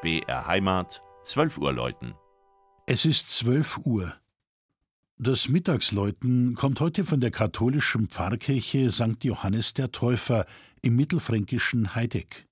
BR Heimat, 12 Uhr läuten. Es ist 12 Uhr. Das Mittagsläuten kommt heute von der katholischen Pfarrkirche St. Johannes der Täufer im mittelfränkischen Heideck.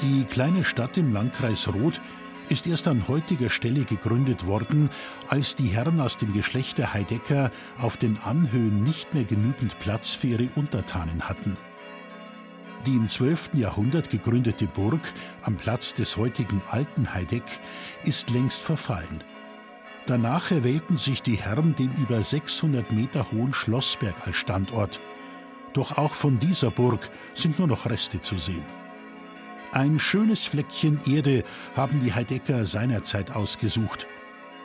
Die kleine Stadt im Landkreis Roth ist erst an heutiger Stelle gegründet worden, als die Herren aus dem Geschlecht der Heidecker auf den Anhöhen nicht mehr genügend Platz für ihre Untertanen hatten. Die im 12. Jahrhundert gegründete Burg am Platz des heutigen Alten Heideck ist längst verfallen. Danach erwählten sich die Herren den über 600 Meter hohen Schlossberg als Standort. Doch auch von dieser Burg sind nur noch Reste zu sehen. Ein schönes Fleckchen Erde haben die Heidecker seinerzeit ausgesucht.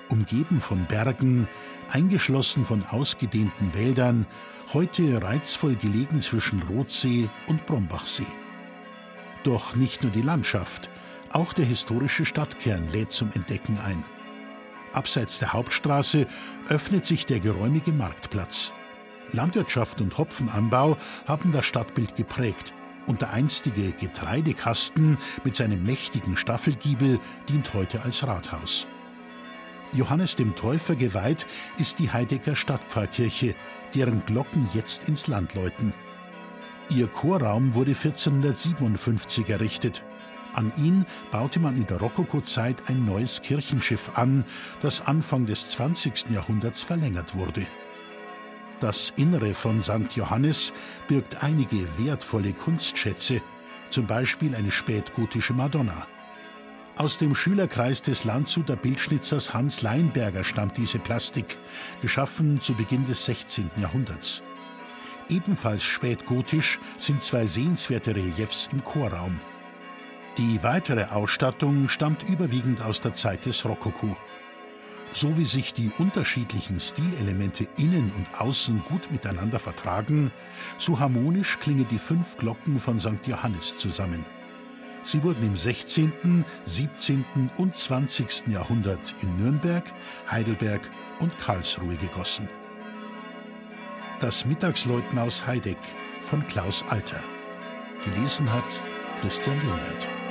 Umgeben von Bergen, eingeschlossen von ausgedehnten Wäldern, heute reizvoll gelegen zwischen Rotsee und Brombachsee. Doch nicht nur die Landschaft, auch der historische Stadtkern lädt zum Entdecken ein. Abseits der Hauptstraße öffnet sich der geräumige Marktplatz. Landwirtschaft und Hopfenanbau haben das Stadtbild geprägt und der einstige Getreidekasten mit seinem mächtigen Staffelgiebel dient heute als Rathaus. Johannes dem Täufer geweiht ist die Heidecker Stadtpfarrkirche, deren Glocken jetzt ins Land läuten. Ihr Chorraum wurde 1457 errichtet. An ihn baute man in der Rokokozeit ein neues Kirchenschiff an, das Anfang des 20. Jahrhunderts verlängert wurde. Das Innere von St. Johannes birgt einige wertvolle Kunstschätze, zum Beispiel eine spätgotische Madonna. Aus dem Schülerkreis des Landshuter Bildschnitzers Hans Leinberger stammt diese Plastik, geschaffen zu Beginn des 16. Jahrhunderts. Ebenfalls spätgotisch sind zwei sehenswerte Reliefs im Chorraum. Die weitere Ausstattung stammt überwiegend aus der Zeit des Rokoko so wie sich die unterschiedlichen Stilelemente innen und außen gut miteinander vertragen, so harmonisch klingen die fünf Glocken von St. Johannes zusammen. Sie wurden im 16., 17. und 20. Jahrhundert in Nürnberg, Heidelberg und Karlsruhe gegossen. Das Mittagsläuten aus Heideck von Klaus Alter. Gelesen hat Christian Lungert.